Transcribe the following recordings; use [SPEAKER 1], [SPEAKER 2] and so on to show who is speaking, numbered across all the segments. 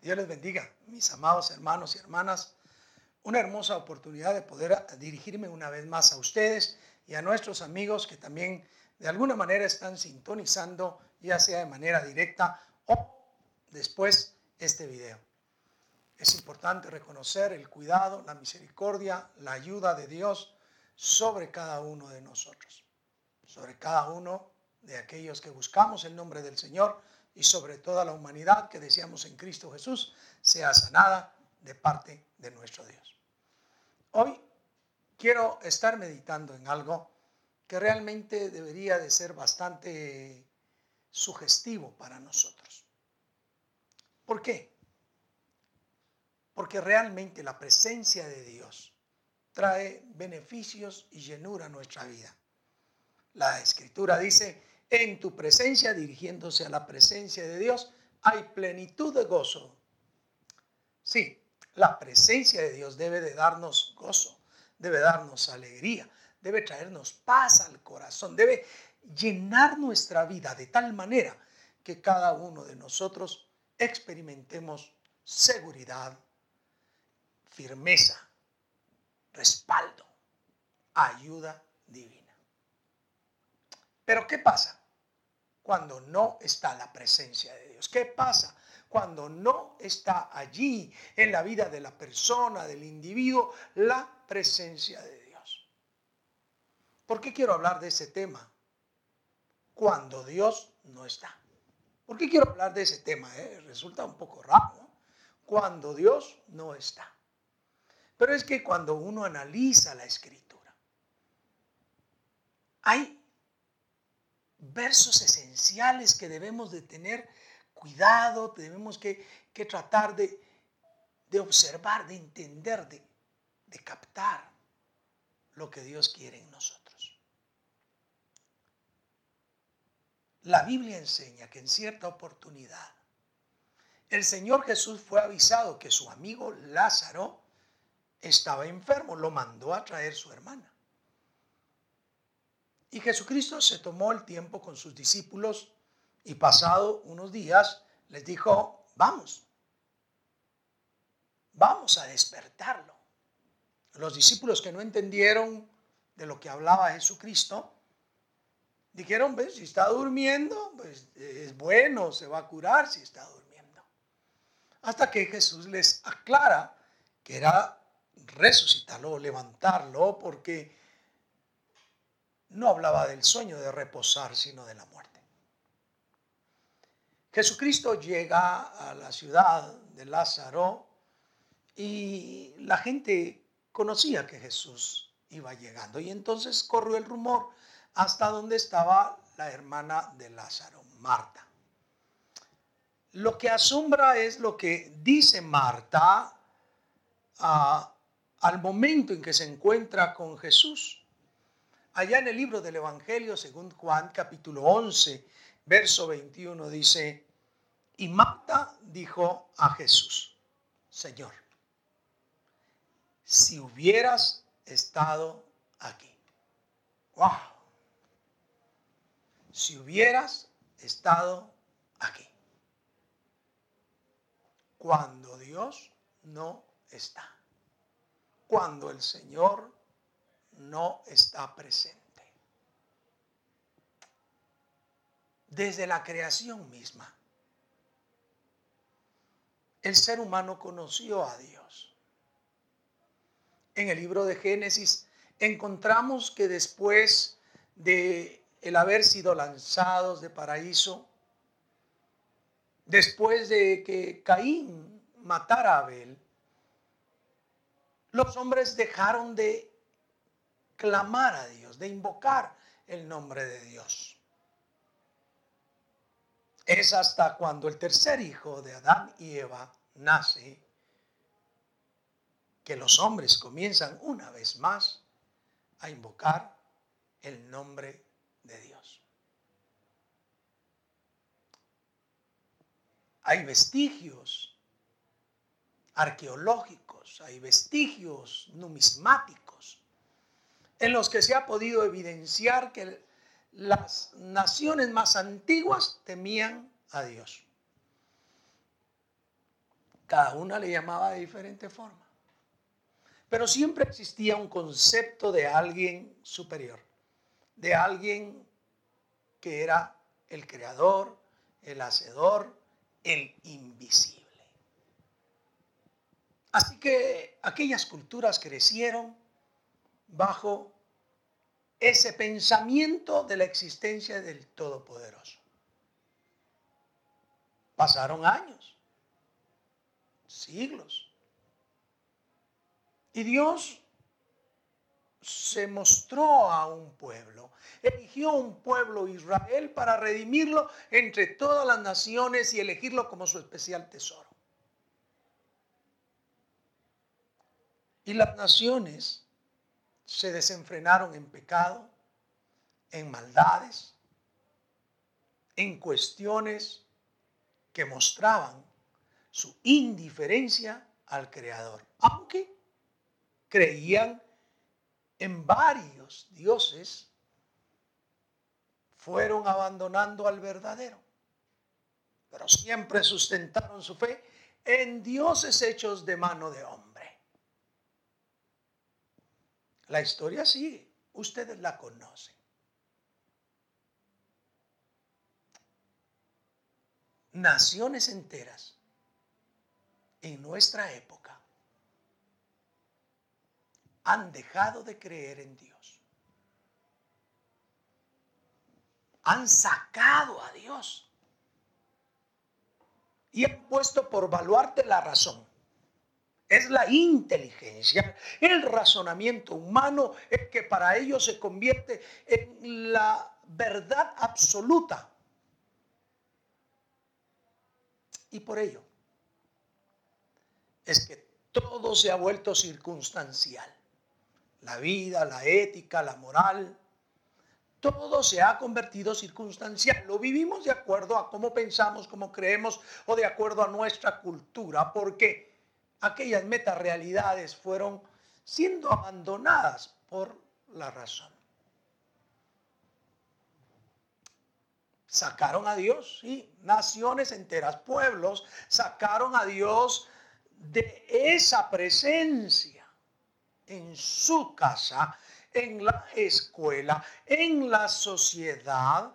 [SPEAKER 1] Dios les bendiga, mis amados hermanos y hermanas. Una hermosa oportunidad de poder dirigirme una vez más a ustedes y a nuestros amigos que también de alguna manera están sintonizando, ya sea de manera directa o después este video. Es importante reconocer el cuidado, la misericordia, la ayuda de Dios sobre cada uno de nosotros, sobre cada uno de aquellos que buscamos el nombre del Señor y sobre toda la humanidad que deseamos en Cristo Jesús sea sanada de parte de nuestro Dios. Hoy quiero estar meditando en algo que realmente debería de ser bastante sugestivo para nosotros. ¿Por qué? Porque realmente la presencia de Dios trae beneficios y llenura a nuestra vida. La escritura dice, en tu presencia, dirigiéndose a la presencia de Dios, hay plenitud de gozo. Sí, la presencia de Dios debe de darnos gozo, debe darnos alegría, debe traernos paz al corazón, debe llenar nuestra vida de tal manera que cada uno de nosotros experimentemos seguridad, firmeza, respaldo, ayuda divina. Pero ¿qué pasa? Cuando no está la presencia de Dios? ¿Qué pasa cuando no está allí en la vida de la persona, del individuo, la presencia de Dios? ¿Por qué quiero hablar de ese tema? Cuando Dios no está. ¿Por qué quiero hablar de ese tema? Eh? Resulta un poco raro. Cuando Dios no está. Pero es que cuando uno analiza la escritura, hay versos esenciales que debemos de tener cuidado, debemos que, tratar de, observar, de entender, de, de captar lo que Dios quiere en nosotros. La Biblia enseña que en cierta oportunidad el Señor Jesús fue avisado que su amigo Lázaro estaba enfermo, lo mandó a traer su hermana. Y Jesucristo se tomó el tiempo con sus discípulos y pasado unos días les dijo, vamos, vamos a despertarlo. Los discípulos que no entendieron de lo que hablaba Jesucristo, dijeron, si está durmiendo, pues es bueno, se va a curar si está durmiendo. Hasta que Jesús les aclara que era resucitarlo, levantarlo, porque no hablaba del sueño de reposar, sino de la muerte. Jesucristo llega a la ciudad de Lázaro y la gente conocía que Jesús iba llegando y entonces corrió el rumor hasta donde estaba la hermana de Lázaro, Marta. Lo que asombra es lo que dice Marta ah, al momento en que se encuentra con Jesús. Allá en el libro del Evangelio, según Juan capítulo 11, verso 21, dice, y Marta dijo a Jesús, Señor, si hubieras estado aquí. ¡Wow! Si hubieras estado aquí. Cuando Dios no está. Cuando el Señor no está presente. Desde la creación misma, el ser humano conoció a Dios. En el libro de Génesis encontramos que después de el haber sido lanzados de paraíso, después de que Caín matara a Abel, los hombres dejaron de clamar a Dios, de invocar el nombre de Dios. Es hasta cuando el tercer hijo de Adán y Eva nace que los hombres comienzan una vez más a invocar el nombre de Dios. Hay vestigios arqueológicos, hay vestigios numismáticos en los que se ha podido evidenciar que las naciones más antiguas temían a Dios. Cada una le llamaba de diferente forma. Pero siempre existía un concepto de alguien superior, de alguien que era el creador, el hacedor, el invisible. Así que aquellas culturas crecieron bajo ese pensamiento de la existencia del Todopoderoso. Pasaron años, siglos. Y Dios se mostró a un pueblo, eligió un pueblo Israel para redimirlo entre todas las naciones y elegirlo como su especial tesoro. Y las naciones se desenfrenaron en pecado, en maldades, en cuestiones que mostraban su indiferencia al Creador, aunque creían en varios dioses, fueron abandonando al verdadero, pero siempre sustentaron su fe en dioses hechos de mano de hombre. La historia sigue, ustedes la conocen. Naciones enteras en nuestra época han dejado de creer en Dios. Han sacado a Dios y han puesto por baluarte la razón es la inteligencia, el razonamiento humano, el que para ellos se convierte en la verdad absoluta. Y por ello es que todo se ha vuelto circunstancial. La vida, la ética, la moral, todo se ha convertido circunstancial. Lo vivimos de acuerdo a cómo pensamos, cómo creemos o de acuerdo a nuestra cultura. ¿Por qué? Aquellas metarealidades fueron siendo abandonadas por la razón. Sacaron a Dios, sí, naciones enteras, pueblos, sacaron a Dios de esa presencia en su casa, en la escuela, en la sociedad,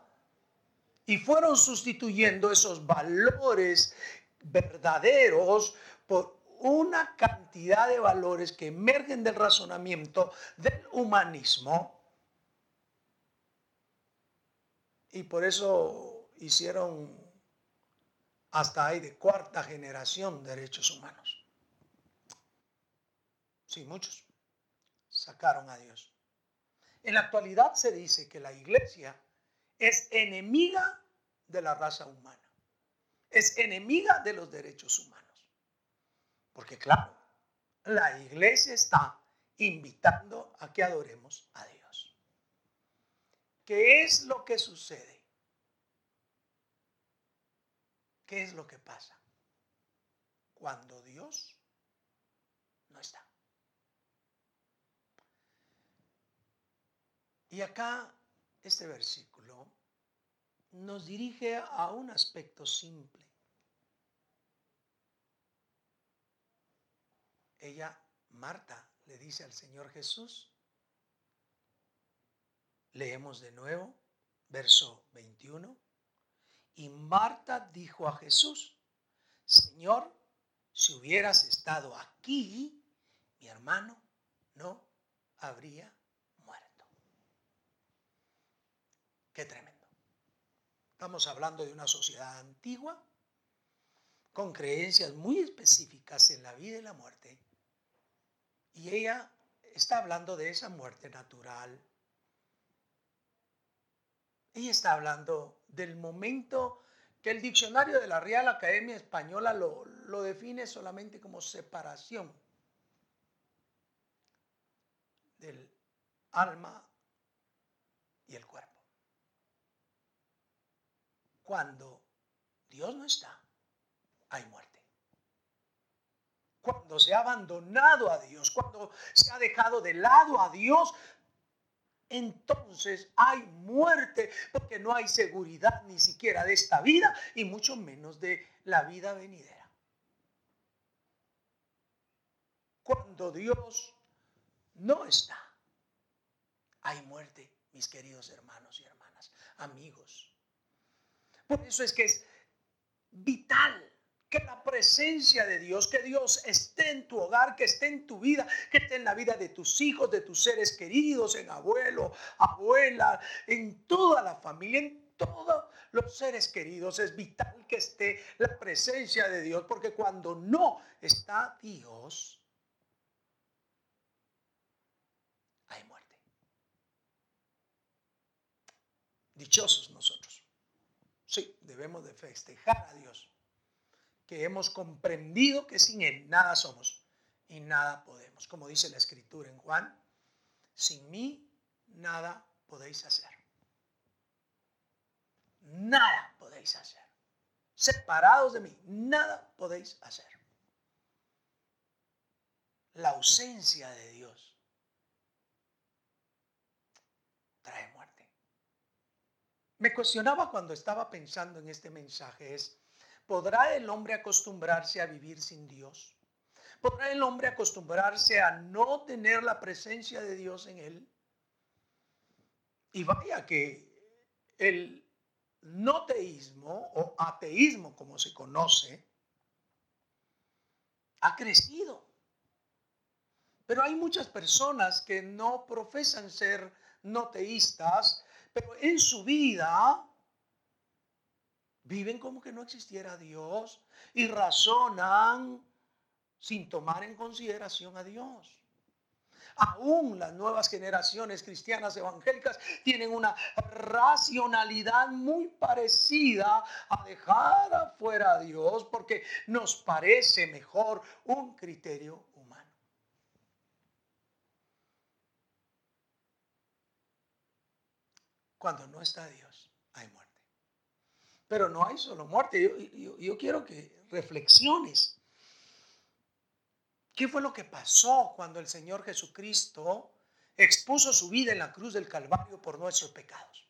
[SPEAKER 1] y fueron sustituyendo esos valores verdaderos por una cantidad de valores que emergen del razonamiento del humanismo y por eso hicieron hasta ahí de cuarta generación derechos humanos. Sí, muchos sacaron a Dios. En la actualidad se dice que la iglesia es enemiga de la raza humana, es enemiga de los derechos humanos. Porque claro, la iglesia está invitando a que adoremos a Dios. ¿Qué es lo que sucede? ¿Qué es lo que pasa? Cuando Dios no está. Y acá este versículo nos dirige a un aspecto simple. Ella, Marta, le dice al Señor Jesús, leemos de nuevo, verso 21, y Marta dijo a Jesús, Señor, si hubieras estado aquí, mi hermano no habría muerto. Qué tremendo. Estamos hablando de una sociedad antigua con creencias muy específicas en la vida y la muerte y ella está hablando de esa muerte natural. Ella está hablando del momento que el diccionario de la Real Academia Española lo, lo define solamente como separación del alma y el cuerpo. Cuando Dios no está, hay muerte cuando se ha abandonado a Dios, cuando se ha dejado de lado a Dios, entonces hay muerte porque no hay seguridad ni siquiera de esta vida y mucho menos de la vida venidera. cuando Dios no está, hay muerte, mis queridos hermanos y hermanas, amigos. Por eso es que es vital que la presencia de Dios, que Dios esté en tu hogar, que esté en tu vida, que esté en la vida de tus hijos, de tus seres queridos, en abuelo, abuela, en toda la familia, en todos los seres queridos. Es vital que esté la presencia de Dios, porque cuando no está Dios, hay muerte. Dichosos nosotros. Sí, debemos de festejar a Dios que hemos comprendido que sin Él nada somos y nada podemos. Como dice la escritura en Juan, sin mí nada podéis hacer. Nada podéis hacer. Separados de mí, nada podéis hacer. La ausencia de Dios trae muerte. Me cuestionaba cuando estaba pensando en este mensaje es, ¿Podrá el hombre acostumbrarse a vivir sin Dios? ¿Podrá el hombre acostumbrarse a no tener la presencia de Dios en él? Y vaya que el no teísmo o ateísmo como se conoce ha crecido. Pero hay muchas personas que no profesan ser no teístas, pero en su vida Viven como que no existiera Dios y razonan sin tomar en consideración a Dios. Aún las nuevas generaciones cristianas evangélicas tienen una racionalidad muy parecida a dejar afuera a Dios porque nos parece mejor un criterio humano. Cuando no está Dios. Pero no hay solo muerte. Yo, quiero que reflexiones. ¿Qué fue lo que pasó cuando el Señor Jesucristo expuso su vida en la cruz del Calvario por nuestros pecados?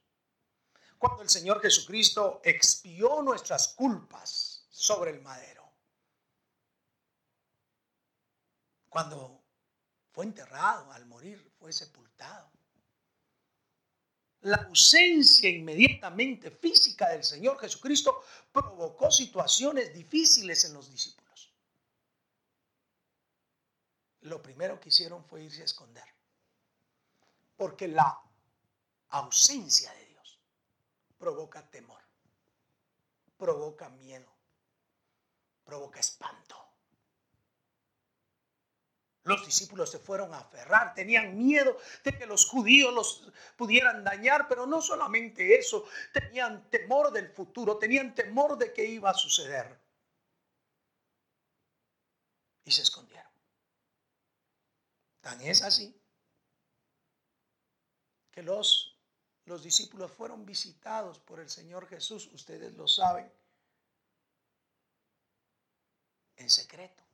[SPEAKER 1] Cuando el Señor Jesucristo expió nuestras culpas sobre el madero. Cuando fue enterrado, al morir, fue sepultado la ausencia inmediatamente física del Señor Jesucristo provocó situaciones difíciles en los discípulos. Lo primero que hicieron fue irse a esconder. Porque la ausencia de Dios provoca temor, provoca miedo, provoca espanto. Los discípulos se fueron a aferrar, tenían miedo de que los judíos los pudieran dañar, pero no solamente eso, tenían temor del futuro, tenían temor de que iba a suceder. Y se escondieron. Tan es así que los, los discípulos fueron visitados por el Señor Jesús, ustedes lo saben, en secreto.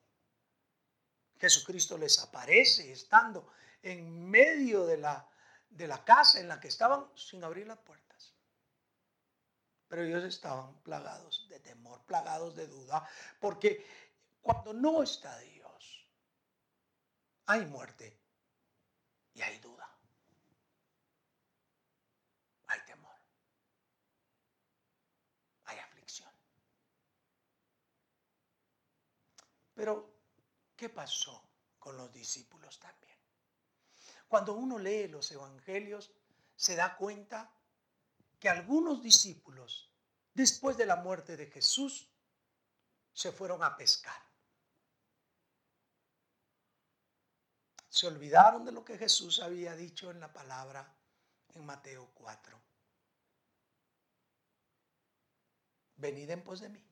[SPEAKER 1] Jesucristo les aparece estando en medio de la, de la casa en la que estaban sin abrir las puertas. Pero ellos estaban plagados de temor, plagados de duda, porque cuando no está Dios, hay muerte y hay duda. Hay temor. Hay aflicción. Pero ¿Qué pasó con los discípulos también? Cuando uno lee los evangelios, se da cuenta que algunos discípulos, después de la muerte de Jesús, se fueron a pescar. Se olvidaron de lo que Jesús había dicho en la palabra en Mateo 4. Venid en pos de mí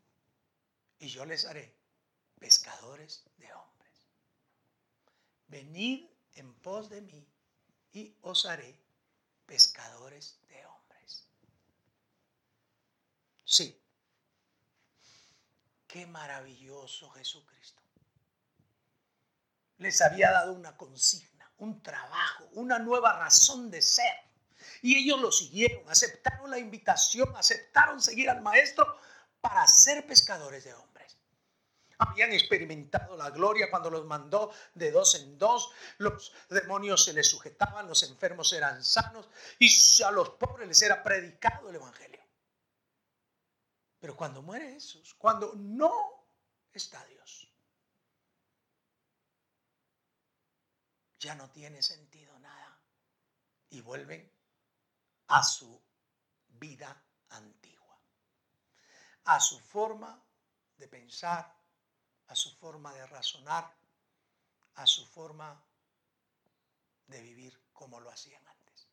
[SPEAKER 1] y yo les haré pescadores de hombres. Venid en pos de mí y os haré pescadores de hombres. Sí, qué maravilloso Jesucristo. Les había dado una consigna, un trabajo, una nueva razón de ser. Y ellos lo siguieron, aceptaron la invitación, aceptaron seguir al maestro para ser pescadores de hombres. Habían experimentado la gloria cuando los mandó de dos en dos, los demonios se les sujetaban, los enfermos eran sanos y a los pobres les era predicado el Evangelio. Pero cuando muere Jesús, cuando no está Dios, ya no tiene sentido nada y vuelven a su vida antigua, a su forma de pensar, a su forma de razonar, a su forma de vivir como lo hacían antes.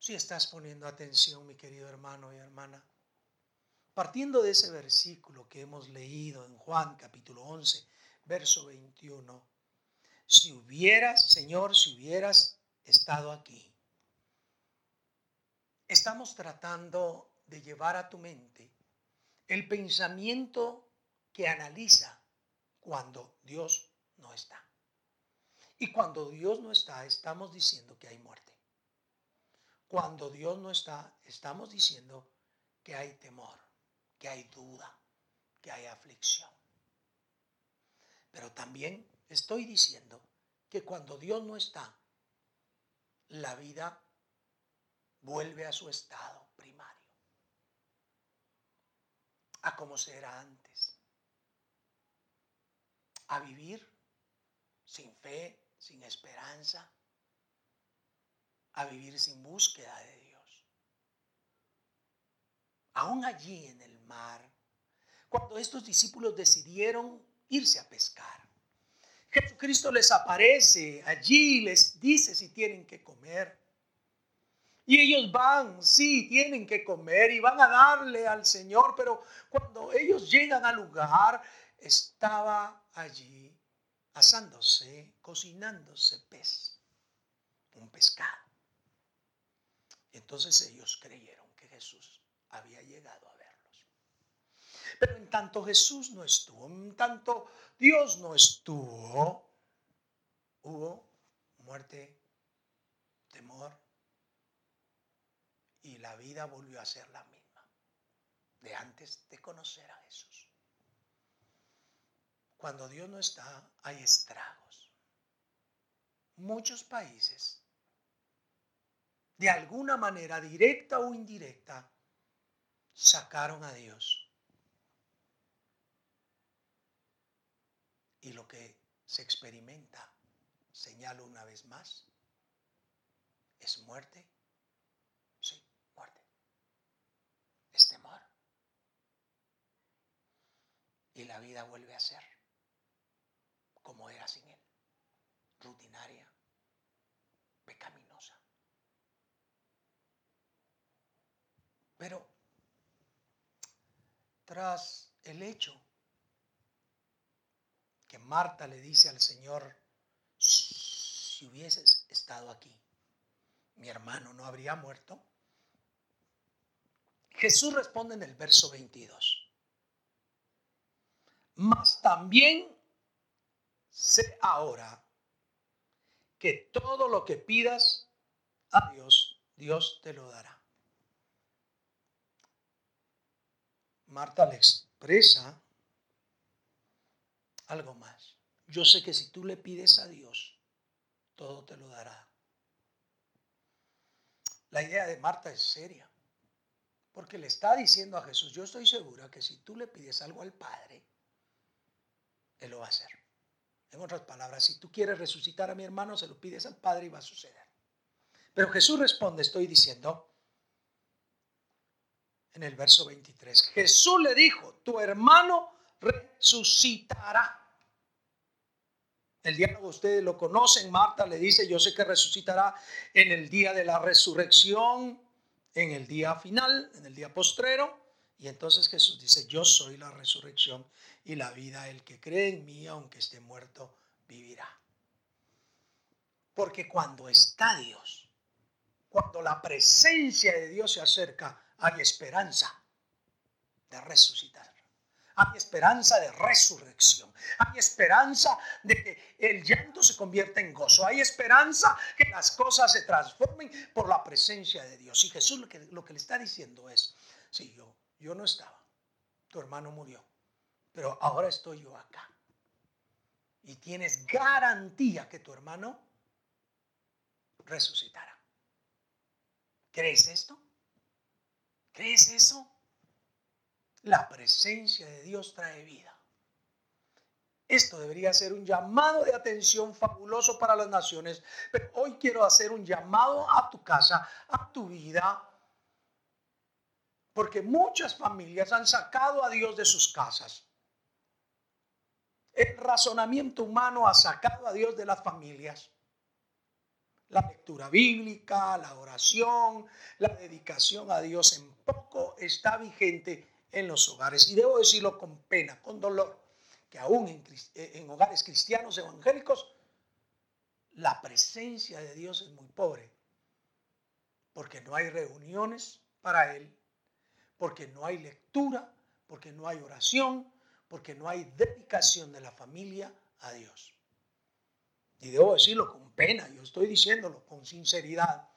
[SPEAKER 1] Si estás poniendo atención, mi querido hermano y hermana, partiendo de ese versículo que hemos leído en Juan capítulo 11, verso 21, si hubieras, Señor, si hubieras estado aquí, estamos tratando de llevar a tu mente el pensamiento que analiza cuando Dios no está. Y cuando Dios no está, estamos diciendo que hay muerte. Cuando Dios no está, estamos diciendo que hay temor, que hay duda, que hay aflicción. Pero también estoy diciendo que cuando Dios no está, la vida vuelve a su estado primario, a como se era antes, a vivir sin fe, sin esperanza, a vivir sin búsqueda de Dios. Aún allí en el mar, cuando estos discípulos decidieron irse a pescar, Jesucristo les aparece allí, les dice si tienen que comer. Y ellos van, sí, tienen que comer y van a darle al Señor, pero cuando ellos llegan al lugar, estaba allí asándose, cocinándose pez, un pescado. Entonces ellos creyeron que Jesús había llegado a verlos. Pero en tanto Jesús no estuvo, en tanto Dios no estuvo, hubo muerte, temor, y la vida volvió a ser la misma de antes de conocer a Jesús. Cuando Dios no está, hay estragos. Muchos países, de alguna manera, directa o indirecta, sacaron a Dios. Y lo que se experimenta, señalo una vez más, es muerte es temor. Y la vida vuelve a ser como era sin Él, rutinaria, pecaminosa. Pero tras el hecho que Marta le dice al Señor, si hubieses estado aquí, mi hermano no habría muerto. Jesús responde en el verso 22. Mas también sé ahora que todo lo que pidas a Dios, Dios te lo dará. Marta le expresa algo más. Yo sé que si tú le pides a Dios, todo te lo dará. La idea de Marta es seria. Porque le está diciendo a Jesús, yo estoy segura que si tú le pides algo al Padre, Él lo va a hacer. En otras palabras, si tú quieres resucitar a mi hermano, se lo pides al Padre y va a suceder. Pero Jesús responde, estoy diciendo, en el verso 23, Jesús le dijo, tu hermano resucitará. El diálogo ustedes lo conocen, Marta le dice, yo sé que resucitará en el día de la resurrección en el día final, en el día postrero. Y entonces Jesús dice, yo soy la resurrección y la vida. El que cree en mí, aunque esté muerto, vivirá. Porque cuando está Dios, cuando la presencia de Dios se acerca, hay esperanza de resucitar. Hay esperanza de resurrección. Hay esperanza de que el llanto se convierta en gozo. Hay esperanza que las cosas se transformen por la presencia de Dios. Y Jesús lo que, lo que le está diciendo es, si yo, yo no estaba, tu hermano murió, Pero ahora estoy yo acá. Y tienes garantía que tu hermano resucitará. ¿Crees esto? ¿Crees eso? La presencia de Dios trae vida. Esto debería ser un llamado de atención fabuloso para las naciones, pero hoy quiero hacer un llamado a tu casa, a tu vida, porque muchas familias han sacado a Dios de sus casas. El razonamiento humano ha sacado a Dios de las familias. La lectura bíblica, la oración, la dedicación a Dios en poco está vigente en los hogares. Y debo decirlo con pena, con dolor que aún eh, en, hogares cristianos evangélicos la presencia de Dios es muy pobre, porque no hay reuniones para Él, porque no hay lectura, porque no hay oración, porque no hay dedicación de la familia a Dios. Y debo decirlo con pena, yo estoy diciéndolo con sinceridad.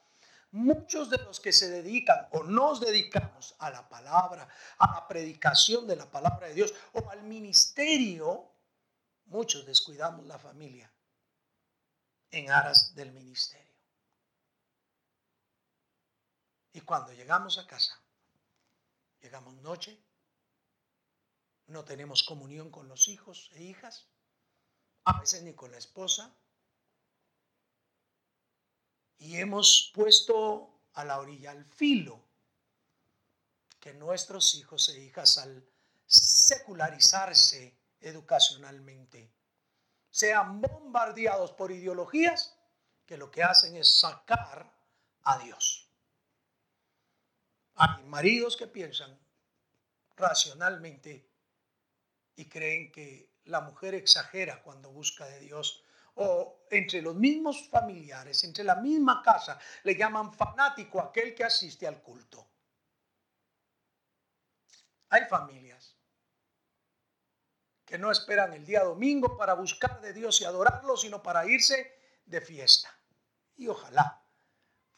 [SPEAKER 1] Muchos de los que se dedican o nos dedicamos a la palabra, a la predicación de la palabra de Dios o al ministerio, muchos descuidamos la familia en aras del ministerio. Y cuando llegamos a casa, llegamos noche, no tenemos comunión con los hijos e hijas, a veces ni con la esposa, y hemos puesto a la orilla al filo que nuestros hijos e hijas al secularizarse educacionalmente sean bombardeados por ideologías que lo que hacen es sacar a Dios. Hay maridos que piensan racionalmente y creen que la mujer exagera cuando busca de Dios o entre los mismos familiares, entre la misma casa, le llaman fanático aquel que asiste al culto. Hay familias que no esperan el día domingo para buscar de Dios y adorarlo, sino para irse de fiesta. Y ojalá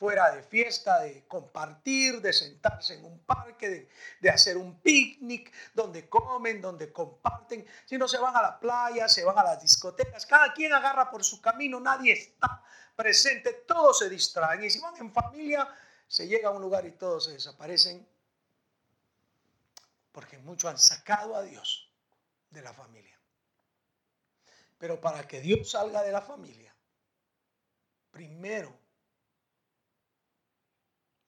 [SPEAKER 1] fuera de fiesta, de compartir, de sentarse en un parque, de, hacer un picnic, donde comen, donde comparten. Si no se van a la playa, se van a las discotecas, cada quien agarra por su camino, nadie está presente, todos se distraen. Y si van en familia, se llega a un lugar y todos se desaparecen, porque muchos han sacado a Dios de la familia. Pero para que Dios salga de la familia, primero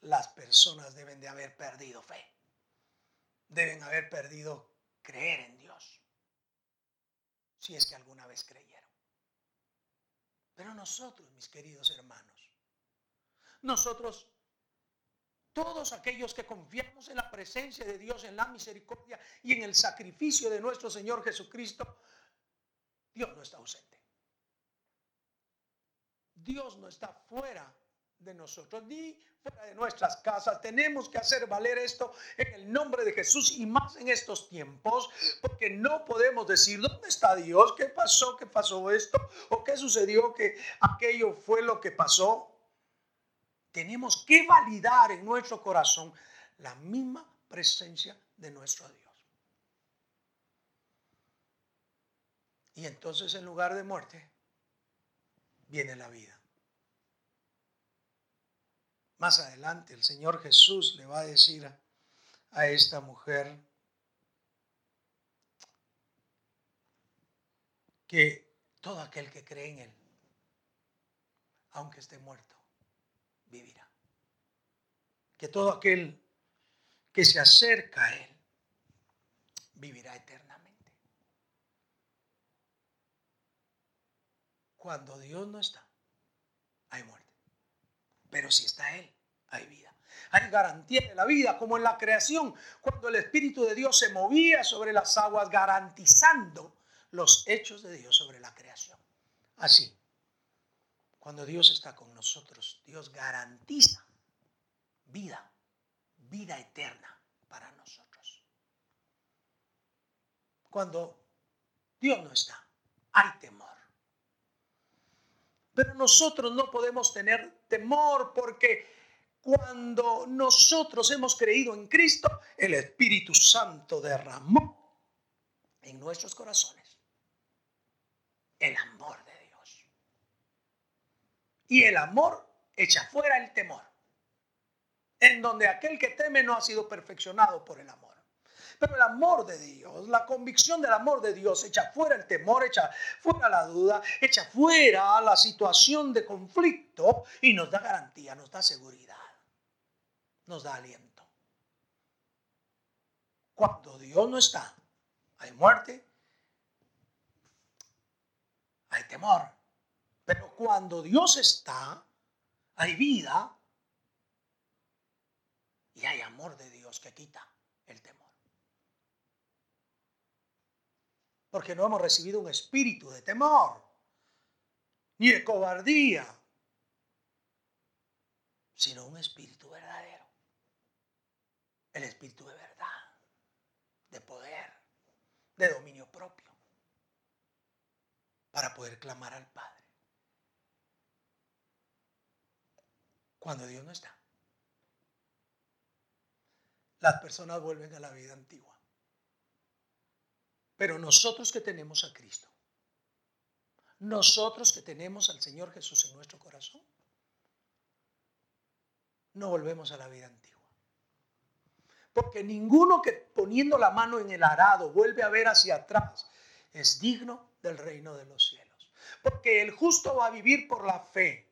[SPEAKER 1] las personas deben de haber perdido fe. Deben haber perdido creer en Dios. Si es que alguna vez creyeron. Pero nosotros, mis queridos hermanos, nosotros, todos aquellos que confiamos en la presencia de Dios, en la misericordia y en el sacrificio de nuestro Señor Jesucristo, Dios no está ausente. Dios no está fuera de nosotros, ni fuera de nuestras casas. Tenemos que hacer valer esto en el nombre de Jesús y más en estos tiempos, porque no podemos decir, ¿dónde está Dios? ¿Qué pasó? ¿Qué pasó esto? ¿O qué sucedió? Que aquello fue lo que pasó. Tenemos que validar en nuestro corazón la misma presencia de nuestro Dios. Y entonces en lugar de muerte, viene la vida. Más adelante el Señor Jesús le va a decir a, esta mujer que todo aquel que cree en Él, aunque esté muerto, vivirá. Que todo aquel que se acerca a Él, vivirá eternamente. Cuando Dios no está, hay muerte. Pero si está Él, hay vida. Hay garantía de la vida, como en la creación, cuando el Espíritu de Dios se movía sobre las aguas, garantizando los hechos de Dios sobre la creación. Así, cuando Dios está con nosotros, Dios garantiza vida, vida eterna para nosotros. Cuando Dios no está, hay temor. Pero nosotros no podemos tener temor porque cuando nosotros hemos creído en Cristo, el Espíritu Santo derramó en nuestros corazones el amor de Dios. Y el amor echa fuera el temor, en donde aquel que teme no ha sido perfeccionado por el amor. Pero el amor de Dios, la convicción del amor de Dios echa fuera el temor, echa fuera la duda, echa fuera la situación de conflicto y nos da garantía, nos da seguridad, nos da aliento. Cuando Dios no está, hay muerte, hay temor. Pero cuando Dios está, hay vida y hay amor de Dios que quita el temor. Porque no hemos recibido un espíritu de temor, ni de cobardía, sino un espíritu verdadero. El espíritu de verdad, de poder, de dominio propio, para poder clamar al Padre. Cuando Dios no está, las personas vuelven a la vida antigua. Pero nosotros que tenemos a Cristo, nosotros que tenemos al Señor Jesús en nuestro corazón, no volvemos a la vida antigua. Porque ninguno que poniendo la mano en el arado vuelve a ver hacia atrás es digno del reino de los cielos. Porque el justo va a vivir por la fe.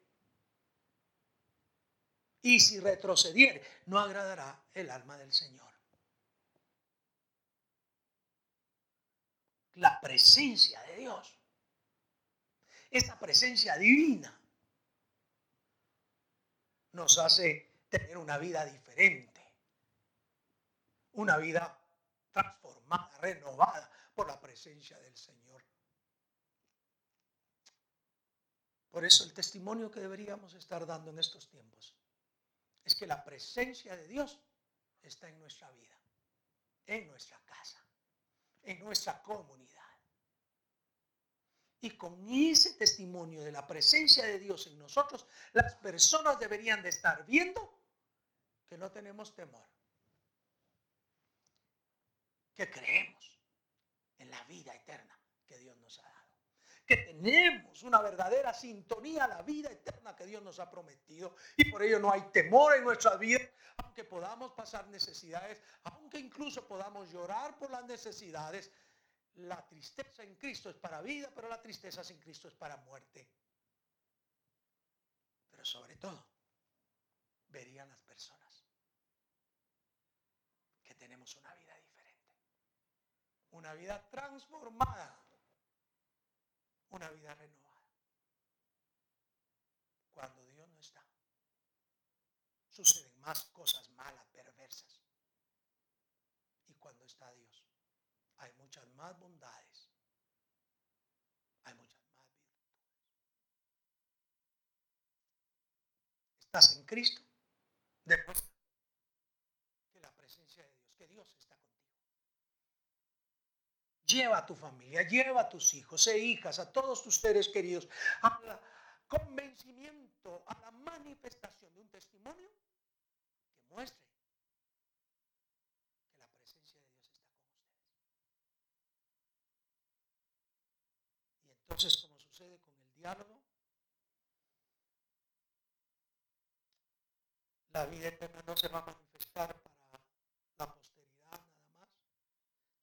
[SPEAKER 1] Y si retrocediere, no agradará el alma del Señor. la presencia de Dios. Esta presencia divina nos hace tener una vida diferente, una vida transformada, renovada por la presencia del Señor. Por eso el testimonio que deberíamos estar dando en estos tiempos es que la presencia de Dios está en nuestra vida, en nuestra casa en nuestra comunidad. Y con ese testimonio de la presencia de Dios en nosotros, las personas deberían de estar viendo que no tenemos temor, que creemos en la vida eterna que Dios nos ha dado, que tenemos una verdadera sintonía a la vida eterna que Dios nos ha prometido. Y por ello no hay temor en nuestra vida, aunque podamos pasar necesidades, aunque incluso podamos llorar por las necesidades, la tristeza en Cristo es para vida, pero la tristeza sin Cristo es para muerte. Pero sobre todo, verían las personas que tenemos una vida una vida transformada, una vida renovada. Cuando Dios no está, suceden más cosas malas, perversas. Y cuando está Dios, hay muchas más bondades, hay muchas más virtudes. Estás en Cristo, que la presencia de Dios, que Dios está contigo. Lleva a tu familia, lleva a tus hijos e hijas, a todos tus seres queridos, al convencimiento, a la manifestación de un testimonio que muestre que la presencia de Dios está con ustedes. Y entonces, como sucede con el diálogo, la vida eterna no se va a manifestar para la posteridad nada más,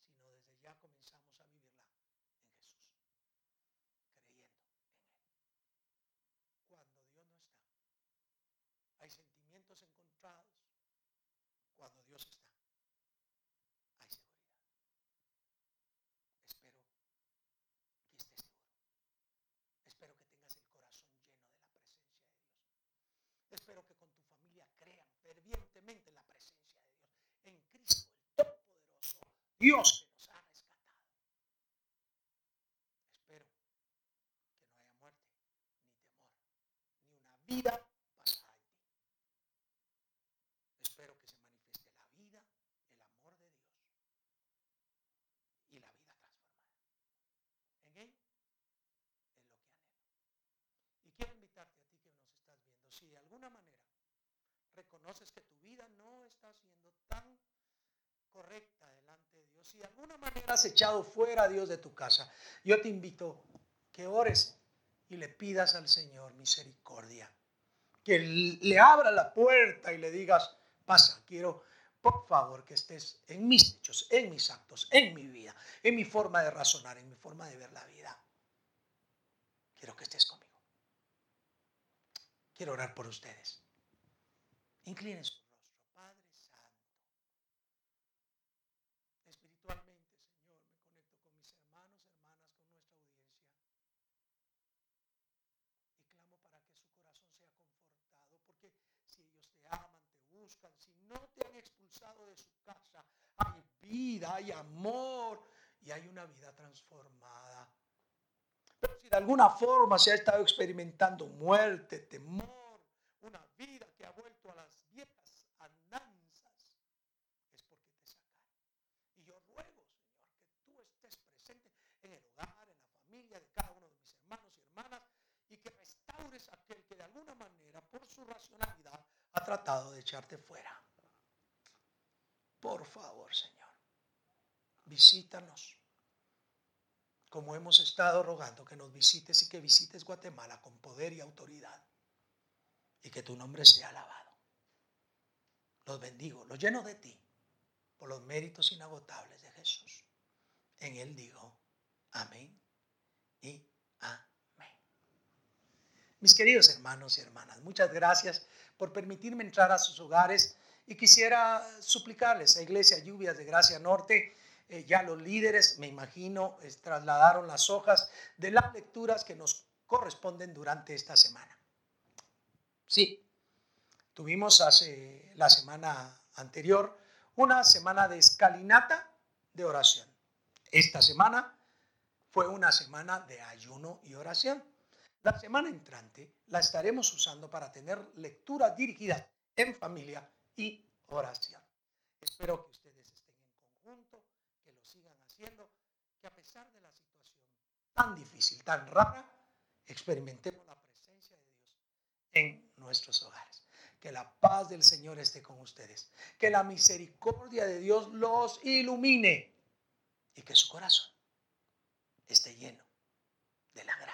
[SPEAKER 1] sino desde ya comenzamos a vivirla en Jesús, creyendo en Él. Cuando Dios no está, hay sentimientos encontrados. Cuando Dios está, hay seguridad. Espero que estés seguro. Espero que tengas el corazón lleno de la presencia de Dios. Espero que con tu familia crean fervientemente en la presencia de Dios. En Cristo, el Todopoderoso, Dios que nos ha rescatado. Espero que no haya muerte, ni temor, ni una vida pasada en ti. Espero que se manifieste la vida, el amor de Dios y la vida transformada. En Él es lo que anhelo. Y quiero invitarte a ti que nos estás viendo, si de alguna manera reconoces que tu vida no está siendo tan correcta si de alguna manera has echado fuera a Dios de tu casa, yo te invito que ores y le pidas al Señor misericordia. Que le abra la puerta y le digas, pasa, quiero por favor que estés en mis hechos, en mis actos, en mi vida, en mi forma de razonar, en mi forma de ver la vida. Quiero que estés conmigo. Quiero orar por ustedes. Inclinen su rostro, Padre Santo. Espiritualmente, Señor, me conecto con mis hermanos, hermanas, con nuestra audiencia. Y clamo para que su corazón sea confortado, porque si ellos te aman, te buscan, si no te han expulsado de su casa, hay vida, hay amor y hay una vida transformada. Pero si de alguna forma se ha estado experimentando muerte, temor, una vida que ha vuelto a las viejas andanzas, es porque te sacaron. Y yo ruego, Señor, que tú estés presente en el hogar, en la familia de cada uno de mis hermanos y hermanas, y que restaures a aquel que de alguna manera, por su racionalidad, ha tratado de echarte fuera. Por favor, Señor, visítanos como hemos estado rogando que nos visites y que visites Guatemala con poder y autoridad y que tu nombre sea alabado. Los bendigo, los lleno de ti por los méritos inagotables de Jesús. En él digo, amén y amén. Mis queridos hermanos y hermanas, muchas gracias por permitirme entrar a sus hogares y quisiera suplicarles a Iglesia Lluvias de Gracia Norte eh, ya los líderes, me imagino, trasladaron las hojas de las lecturas que nos corresponden durante esta semana. Sí, tuvimos hace la semana anterior una semana de escalinata de oración. Esta semana fue una semana de ayuno y oración. La semana entrante la estaremos usando para tener lectura dirigida en familia y oración. Espero que ustedes estén en conjunto sigan haciendo, que a pesar de la situación tan difícil, tan rara, experimentemos la presencia de Dios en nuestros hogares. Que la paz del Señor esté con ustedes. Que la misericordia de Dios los ilumine y que su corazón esté lleno de la gracia